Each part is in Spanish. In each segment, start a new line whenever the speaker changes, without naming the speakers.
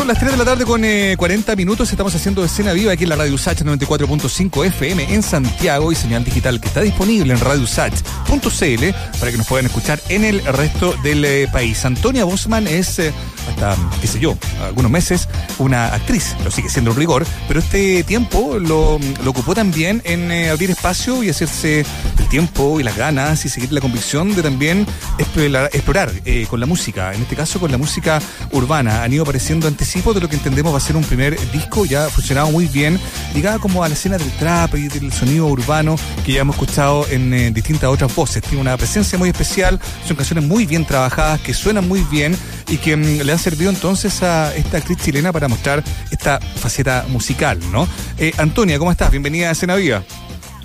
Son las 3 de la tarde con 40 minutos. Estamos haciendo escena viva aquí en la Radio Usach 94.5 FM en Santiago y señal digital que está disponible en radiosach.cl para que nos puedan escuchar en el resto del país. Antonia Bosman es, hasta, qué sé yo, algunos meses, una actriz. Lo sigue siendo un rigor, pero este tiempo lo, lo ocupó también en abrir espacio y hacerse el tiempo y las ganas y seguir la convicción de también explorar, explorar con la música, en este caso con la música urbana. Han ido apareciendo anticipos de lo que entendemos va a ser un primer disco, ya ha funcionado muy bien, ligada como a la escena del trap y del sonido urbano que ya hemos escuchado en eh, distintas otras voces. Tiene una presencia muy especial, son canciones muy bien trabajadas, que suenan muy bien y que mm, le han servido entonces a esta actriz chilena para mostrar esta faceta musical, ¿no? Eh, Antonia, ¿cómo estás? Bienvenida a Escena Viva.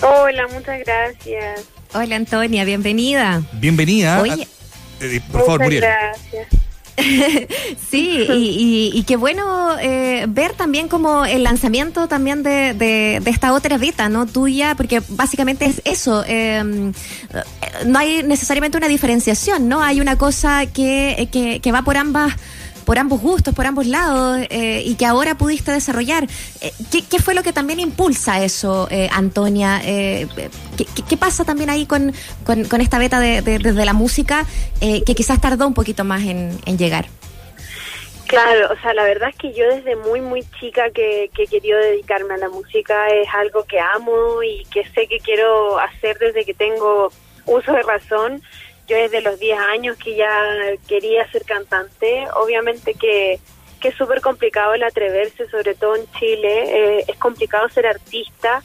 Hola, muchas gracias.
Hola Antonia, bienvenida.
Bienvenida. Oye. Eh, por favor, Muriel.
Gracias.
sí, y, qué bueno eh, ver también como el lanzamiento también de, de, esta otra beta, ¿no? Tuya, porque básicamente es eso. Em, no hay necesariamente una diferenciación, ¿no? Hay una cosa que, que, que va por ambas por ambos gustos, por ambos lados, eh, y que ahora pudiste desarrollar. Eh, ¿qué, fue lo que también impulsa eso, eh, Antonia? ¿qué, pasa también ahí con, con, esta beta de, de, la música que quizás tardó un poquito más en, llegar?
Claro, o sea, la verdad es que yo desde muy, muy chica que, que he querido dedicarme a la música es algo que amo y que sé que quiero hacer desde que tengo uso de razón yo desde los 10 años que ya quería ser cantante, obviamente que, que es súper complicado el atreverse, sobre todo en Chile, eh, es complicado ser artista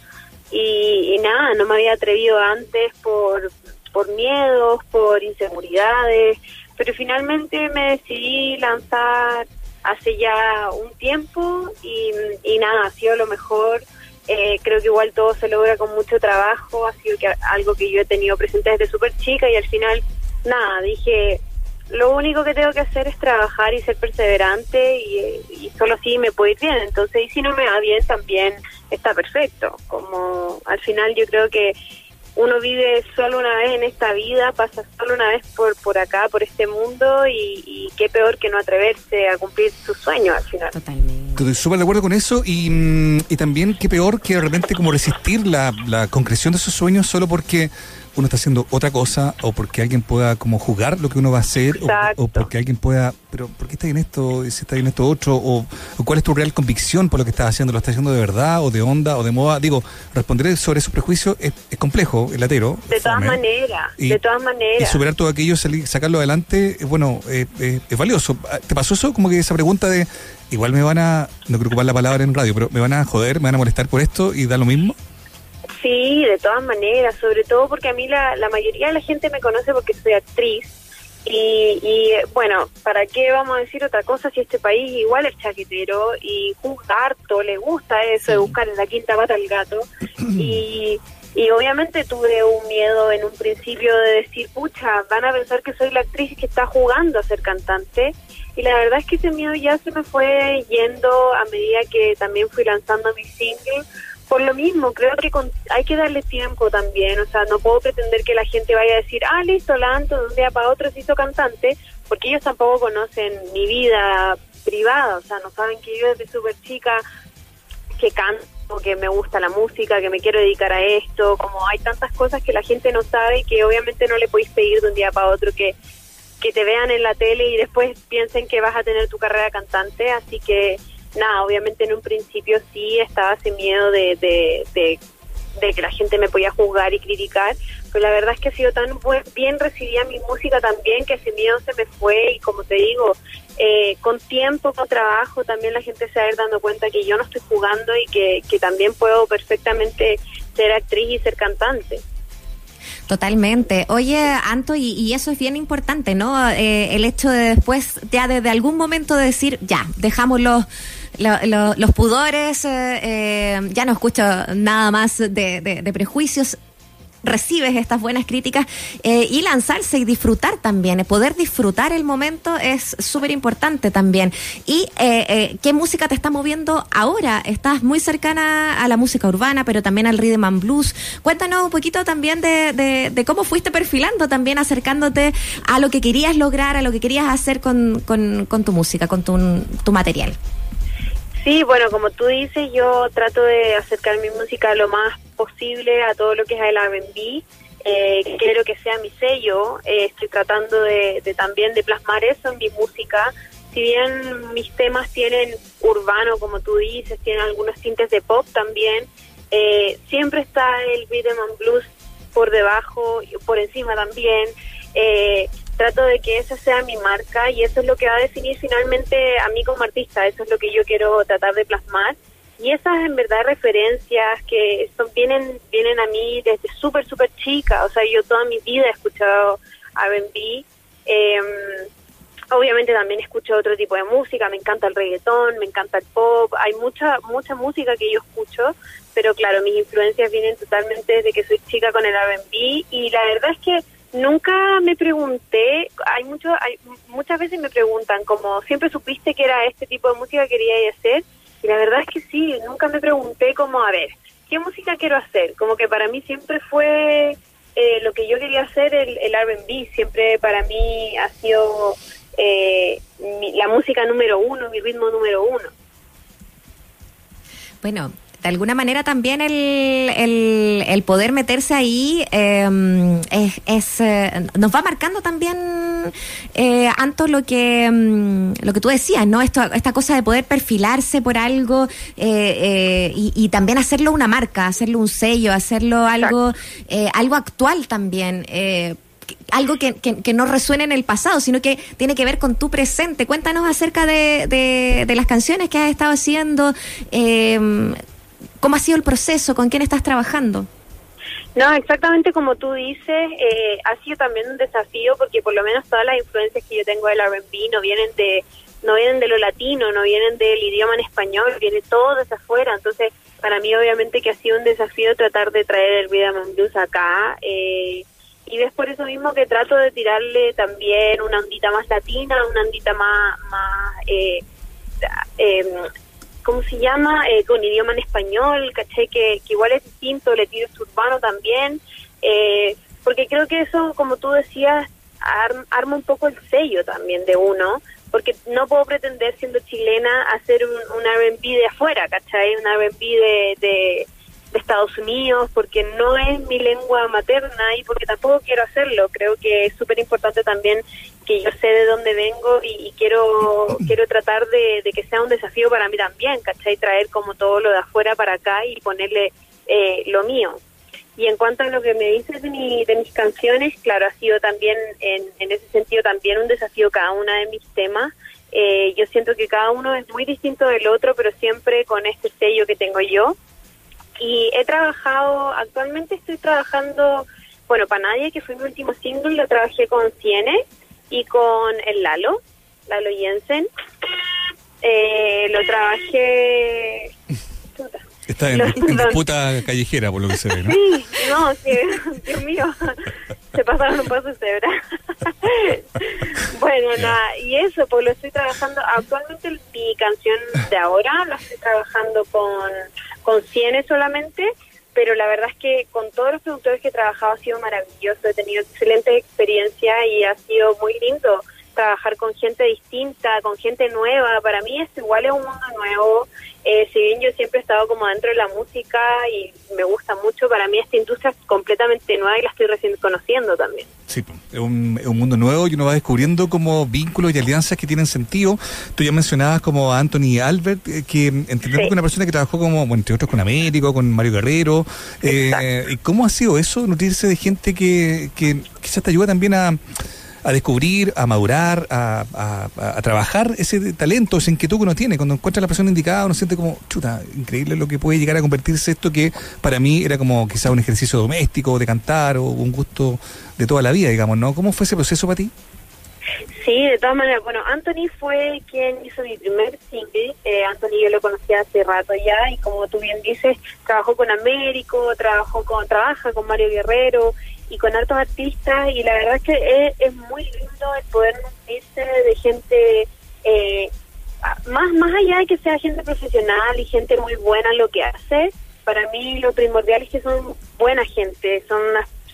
y, nada, no me había atrevido antes por, por miedos, por inseguridades, pero finalmente me decidí lanzar hace ya un tiempo y, nada, ha sido lo mejor. Eh, creo que igual todo se logra con mucho trabajo, ha sido algo que yo he tenido presente desde súper chica y al final, nada, dije, lo único que tengo que hacer es trabajar y ser perseverante y, y solo así me puede ir bien. Entonces, y si no me va bien, también está perfecto. Como al final yo creo que uno vive solo una vez en esta vida, pasa solo una vez por, por acá, por este mundo y, qué peor que no atreverse a cumplir sus sueños al final.
Totalmente.
Estoy súper de acuerdo con eso y, mm, y también qué peor que realmente como resistir la, la concreción de sus sueños solo porque uno está haciendo otra cosa o porque alguien pueda como jugar lo que uno va a hacer o, porque alguien pueda, pero ¿por qué está en esto? Si está en esto otro o, cuál es tu real convicción por lo que estás haciendo, lo estás haciendo de verdad o de onda o de moda. Digo, responder sobre esos prejuicios es, complejo, el latero.
De todas maneras, de todas maneras.
Y superar todo aquello, sacarlo adelante, bueno, es valioso. ¿Te pasó eso? Como que esa pregunta de, igual me van a, no quiero ocupar la palabra en radio, pero me van a joder, me van a molestar por esto y da lo mismo.
Sí, de todas maneras, sobre todo porque a mí la, la mayoría de la gente me conoce porque soy actriz. Y, y, bueno, ¿para qué vamos a decir otra cosa si este país igual es chaquetero y juzga harto, le gusta eso de buscar en la quinta pata al gato? Y, y obviamente tuve un miedo en un principio de decir, pucha, van a pensar que soy la actriz que está jugando a ser cantante. Y la verdad es que ese miedo ya se me fue yendo a medida que también fui lanzando mi single por lo mismo, creo que hay que darle tiempo también, o sea, no puedo pretender que la gente vaya a decir, ah, listo, Lanto, de un día para otro se hizo cantante, porque ellos tampoco conocen mi vida privada, o sea, no saben que yo desde súper chica que canto, que me gusta la música, que me quiero dedicar a esto, como hay tantas cosas que la gente no sabe y que obviamente no le podéis pedir de un día para otro que, que te vean en la tele y después piensen que vas a tener tu carrera cantante, así que nada, obviamente en un principio sí estaba ese miedo de, de, que la gente me podía juzgar y criticar, pero la verdad es que ha sido tan bien recibida mi música también que ese miedo se me fue y como te digo, eh, con tiempo, con trabajo, también la gente se va a ir dando cuenta que yo no estoy jugando y que, que también puedo perfectamente ser actriz y ser cantante.
Totalmente. Oye, Anto, y, eso es bien importante, ¿no? Eh, el hecho de después, ya desde algún momento decir, ya, dejamos los los pudores, eh, eh, ya no escucho nada más de, prejuicios. Recibes estas buenas críticas eh, y lanzarse y disfrutar también. Poder disfrutar el momento es súper importante también. ¿Y eh, eh, qué música te está moviendo ahora? Estás muy cercana a la música urbana, pero también al rhythm and blues. Cuéntanos un poquito también de, de, cómo fuiste perfilando, también acercándote a lo que querías lograr, a lo que querías hacer con, con, con tu música, con tu, tu material.
Sí, bueno, como tú dices, yo trato de acercar mi música lo más posible a todo lo que es el R&B. Eh, quiero que sea mi sello. Eh, estoy tratando de, también de plasmar eso en mi música. Si bien mis temas tienen urbano, como tú dices, tienen algunos tintes de pop también, eh, siempre está el rhythm and blues por debajo, por encima también. Eh, trato de que esa sea mi marca y eso es lo que va a definir finalmente a mí como artista, eso es lo que yo quiero tratar de plasmar. Y esas en verdad referencias que son vienen vienen a mí desde súper, súper chica, o sea, yo toda mi vida he escuchado R&B, eh, obviamente también escucho otro tipo de música, me encanta el reggaetón, me encanta el pop, hay mucha mucha música que yo escucho, pero claro, mis influencias vienen totalmente desde que soy chica con el R&B y la verdad es que Nunca me pregunté, hay mucho, hay, muchas veces me preguntan como, ¿siempre supiste que era este tipo de música que quería hacer? Y la verdad es que sí, nunca me pregunté como, a ver, ¿qué música quiero hacer? Como que para mí siempre fue eh, lo que yo quería hacer, el, el R&B, siempre para mí ha sido eh, la música número uno, mi ritmo número uno.
Bueno, de alguna manera también el, el, poder meterse ahí em, es, eh, nos va marcando también eh, Anto lo que em, lo que tú decías no Esto, esta cosa de poder perfilarse por algo eh, y, también hacerlo una marca hacerlo un sello hacerlo algo algo actual también algo que, que, no resuene en el pasado, sino que tiene que ver con tu presente. Cuéntanos acerca de, de, de las canciones que has estado haciendo, eh, ¿Cómo ha sido el proceso? ¿Con quién estás trabajando?
No, exactamente como tú dices, eh, ha sido también un desafío porque por lo menos todas las influencias que yo tengo del R&B no vienen de no vienen de lo latino, no vienen del idioma en español, viene todo desde afuera. Entonces, para mí obviamente que ha sido un desafío tratar de traer el rhythm blues acá. Eh, y es por eso mismo que trato de tirarle también una ondita más latina, una ondita más, más eh, eh ¿cómo se llama? Eh, con idioma en español, caché que, igual es distinto, le tiro urbano también, eh, porque creo que eso, como tú decías, arma un poco el sello también de uno, porque no puedo pretender siendo chilena hacer un, un R&B de afuera, ¿cachai? Un R&B de, de de Estados Unidos, porque no es mi lengua materna y porque tampoco quiero hacerlo. Creo que es súper importante también que yo sé de dónde vengo y, quiero quiero tratar de, que sea un desafío para mí también, ¿cachai? Traer como todo lo de afuera para acá y ponerle eh, lo mío. Y en cuanto a lo que me dices de, mi, de mis canciones, claro, ha sido también, en, en ese sentido, también un desafío cada una de mis temas. Eh, yo siento que cada uno es muy distinto del otro, pero siempre con este sello que tengo yo. Y he trabajado, actualmente estoy trabajando, bueno, para nadie, que fue mi último single, lo trabajé con Ciene y con el Lalo, Lalo Jensen. Eh, lo trabajé...
Está en, disputa callejera, por lo que se ve, ¿no?
Sí, no, sí, Dios mío, se pasaron un paso de cebra. bueno, nada, y eso, pues lo estoy trabajando, actualmente mi canción de ahora la estoy trabajando con con Ciene solamente, pero la verdad es que con todos los productores que he trabajado ha sido maravilloso, he tenido excelente experiencia y ha sido muy lindo trabajar con gente distinta, con gente nueva. Para mí es igual es un mundo nuevo. Eh, si bien yo siempre he estado como dentro de la música y me gusta mucho, para mí esta industria es completamente nueva y la estoy recién conociendo también.
Sí, es un, mundo nuevo y uno va descubriendo como vínculos y alianzas que tienen sentido. Tú ya mencionabas como a Anthony Albert, eh, que entendemos que una persona que trabajó como, bueno, entre otros con Américo, con Mario Guerrero. Eh, ¿Y cómo ha sido eso, nutrirse de gente que, que quizás te ayuda también a a descubrir, a madurar, a, a, trabajar ese talento, esa inquietud que uno tiene. Cuando encuentra la persona indicada, uno siente como, chuta, increíble lo que puede llegar a convertirse esto que para mí era como quizá un ejercicio doméstico, de cantar o un gusto de toda la vida, digamos, ¿no? ¿Cómo fue ese proceso para ti?
Sí, de todas maneras. Bueno, Anthony fue quien hizo mi primer single. Eh, Anthony yo lo conocía hace rato ya y como tú bien dices, trabajó con Américo, trabajó con, trabaja con Mario Guerrero y con hartos artistas y la verdad es que es, muy lindo el poder nutrirse de gente eh, más más allá de que sea gente profesional y gente muy buena en lo que hace. Para mí lo primordial es que son buena gente, son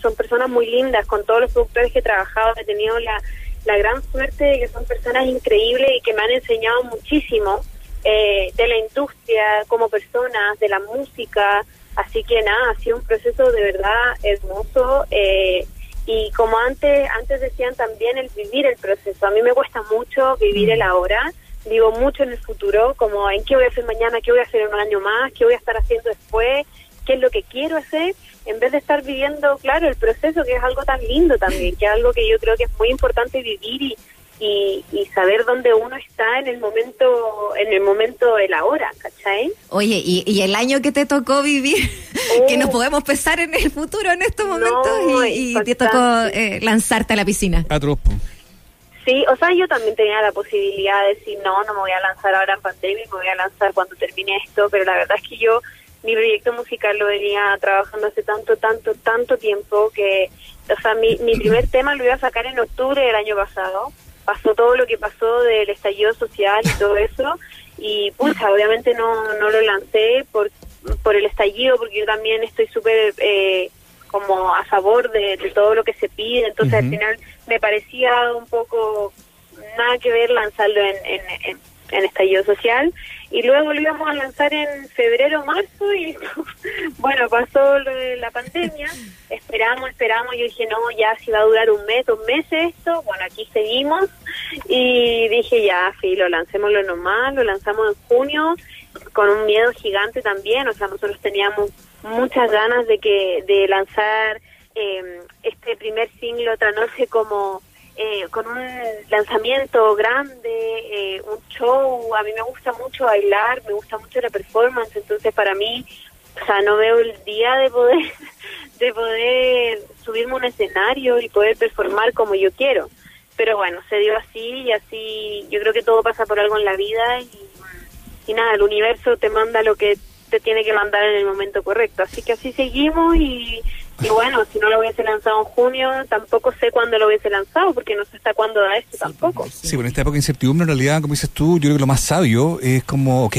son personas muy lindas con todos los productores que he trabajado, he tenido la la gran suerte de que son personas increíbles y que me han enseñado muchísimo eh, de la industria como personas, de la música. Así que nada, ha sido un proceso de verdad hermoso. Eh, y como antes, antes decían también el vivir el proceso. A mí me cuesta mucho vivir el mm. ahora. Vivo mucho en el futuro, como en qué voy a hacer mañana, qué voy a hacer en un año más, qué voy a estar haciendo después, qué es lo que quiero hacer en vez de estar viviendo, claro, el proceso, que es algo tan lindo también, que es algo que yo creo que es muy importante vivir y, y, saber dónde uno está en el momento en el momento del ahora, ¿cachai?
Oye, y, el año que te tocó vivir, que nos oh. podemos pensar en el futuro en estos momentos y, te tocó eh, lanzarte a la piscina.
A
Sí, o sea, yo también tenía la posibilidad de decir, no, no me voy a lanzar ahora en pandemia, me voy a lanzar cuando termine esto, pero la verdad es que yo mi proyecto musical lo venía trabajando hace tanto, tanto, tanto tiempo que, o sea, mi, mi primer tema lo iba a sacar en octubre del año pasado. Pasó todo lo que pasó del estallido social y todo eso. Y, pucha, obviamente no, no lo lancé por, por el estallido, porque yo también estoy súper eh, como a favor de, todo lo que se pide. Entonces, al final me parecía un poco nada que ver lanzarlo en, en en estallido social y luego lo íbamos a lanzar en febrero marzo y bueno pasó lo de la pandemia esperamos esperamos yo dije no ya si va a durar un mes dos meses esto bueno aquí seguimos y dije ya filo lancémoslo nomás lo lanzamos en junio con un miedo gigante también o sea nosotros teníamos muchas ganas de que de lanzar eh, este primer single otra noche como eh, con un lanzamiento grande, eh, un show. A mí me gusta mucho bailar, me gusta mucho la performance, entonces para mí, o sea, no veo el día de poder, de poder subirme un escenario y poder performar como yo quiero. Pero bueno, se dio así y así, yo creo que todo pasa por algo en la vida y nada, el universo te manda lo que te tiene que mandar en el momento correcto. Así que así seguimos y y bueno, si no lo hubiese lanzado en junio, tampoco sé cuándo lo hubiese lanzado, porque no sé hasta cuándo da esto tampoco.
Sí, bueno, en esta época de incertidumbre, en realidad, como dices tú, yo creo que lo más sabio es como, ok,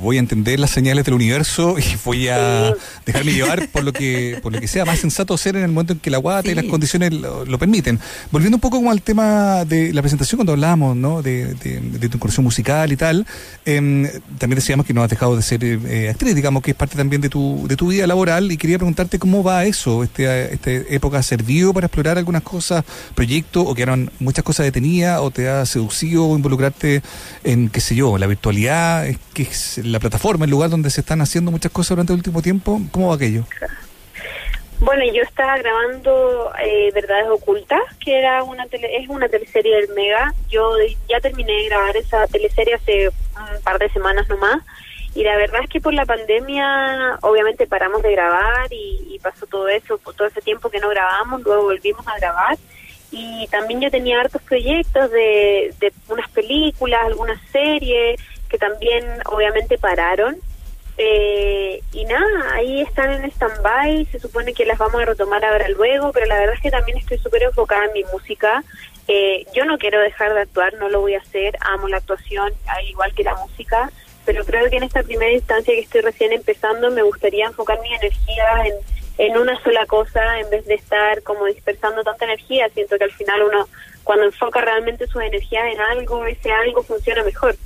voy a entender las señales del universo y voy a dejarme llevar por lo que por lo que sea más sensato hacer en el momento en que la guata y las condiciones lo, permiten. Volviendo un poco como al tema de la presentación, cuando hablábamos ¿no? de, tu incursión musical y tal, em, también decíamos que no has dejado de ser eh, actriz, digamos que es parte también de tu, de tu vida laboral, y quería preguntarte cómo va eso eso? Este, ¿Esta época ha servido para explorar algunas cosas, proyectos, o quedaron muchas cosas detenidas, o te ha seducido involucrarte en, qué sé yo, la virtualidad, que es la plataforma, el lugar donde se están haciendo muchas cosas durante el último tiempo? ¿Cómo va aquello?
Bueno, yo estaba grabando eh, Verdades Ocultas, que era una es una teleserie del Mega. Yo ya terminé de grabar esa teleserie hace un par de semanas nomás. Y la verdad es que por la pandemia, obviamente paramos de grabar y, pasó todo eso, todo ese tiempo que no grabamos, luego volvimos a grabar. Y también yo tenía hartos proyectos de, de unas películas, algunas series que también obviamente pararon. Eh, y nada, ahí están en stand-by, se supone que las vamos a retomar ahora luego, pero la verdad es que también estoy súper enfocada en mi música. Eh, yo no quiero dejar de actuar, no lo voy a hacer, amo la actuación, al igual que la música pero creo que en esta primera instancia que estoy recién empezando me gustaría enfocar mi energía en, en una sola cosa en vez de estar como dispersando tanta energía. Siento que al final uno cuando enfoca realmente sus energías en algo, ese algo funciona mejor.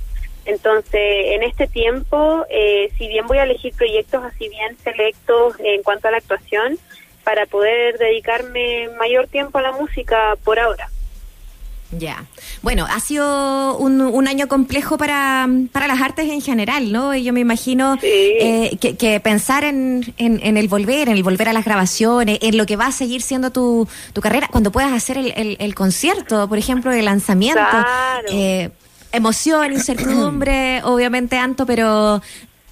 Entonces, en este tiempo, eh, si bien voy a elegir proyectos así bien selectos en cuanto a la actuación, para poder dedicarme mayor tiempo a la música por ahora.
Ya. Bueno, ha sido un, un año complejo para, para, las artes en general, ¿no? Y yo me imagino eh, que, pensar en, en, el volver, en el volver a las grabaciones, en lo que va a seguir siendo tu, tu carrera, cuando puedas hacer el, el, concierto, por ejemplo, el lanzamiento. Eh, emoción, incertidumbre, obviamente, Anto, pero,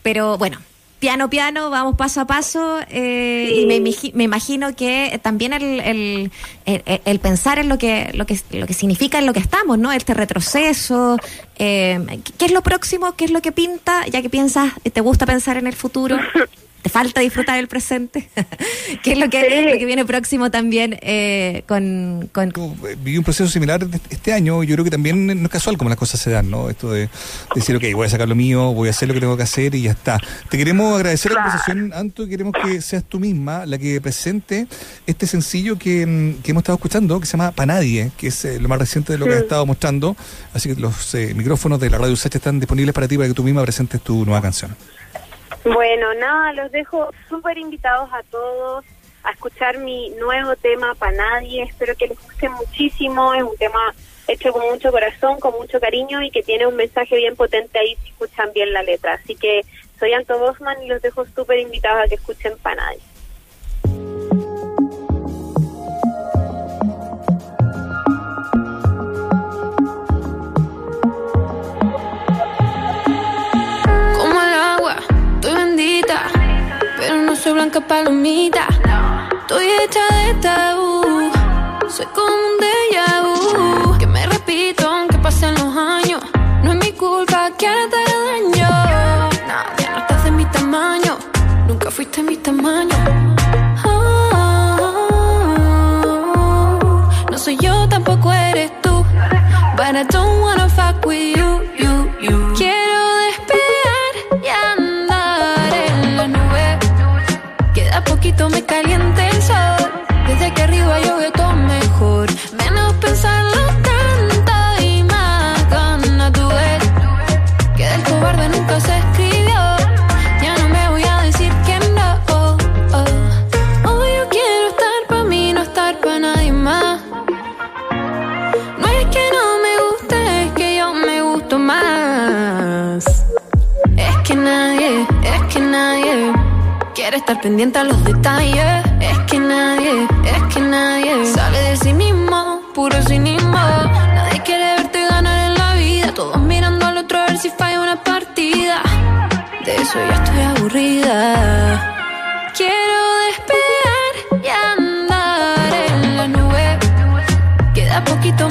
pero bueno, piano piano, vamos paso a paso eh, y me, me, imagino que también el, el, pensar en lo que, lo que lo que significa en lo que estamos, ¿no? Este retroceso, eh, ¿qué es lo próximo? ¿Qué es lo que pinta? Ya que piensas, te gusta pensar en el futuro. ¿Te falta disfrutar el presente? ¿Qué es lo que, lo que viene próximo también eh, con, con...
Eh, viví un proceso similar este año. Yo creo que también no es casual como las cosas se dan, ¿no? Esto de decir, ok, voy a sacar lo mío, voy a hacer lo que tengo que hacer y ya está. Te queremos agradecer la conversación, Anto, y queremos que seas tú misma la que presente este sencillo que, mm, que hemos estado escuchando, que se llama Panadie, que es eh, lo más reciente de lo que has estado mostrando. Así que los micrófonos de la radio USACH están disponibles para ti, para que tú misma presentes tu nueva canción.
Bueno, nada, los dejo súper invitados a todos a escuchar mi nuevo tema para nadie. Espero que les guste muchísimo. Es un tema hecho con mucho corazón, con mucho cariño y que tiene un mensaje bien potente ahí si escuchan bien la letra. Así que soy Anto Bosman y los dejo súper invitados a que escuchen para nadie.
Blanca palomita. Estoy hecha de tabú. Soy como un déjà vu. Que me repito aunque pasen los años. No es mi culpa que ahora te daño. Ya no estás de mi tamaño. Nunca fuiste mi tamaño. Oh, no soy yo, tampoco eres tú. But I don't wanna fuck with you, estar pendiente a los detalles. Es que nadie, es que nadie sale de sí mismo, puro cinismo. Nadie quiere verte ganar en la vida. Todos mirando al otro a ver si falla una partida. De eso ya estoy aburrida. Quiero despegar y andar en la nube. Queda poquito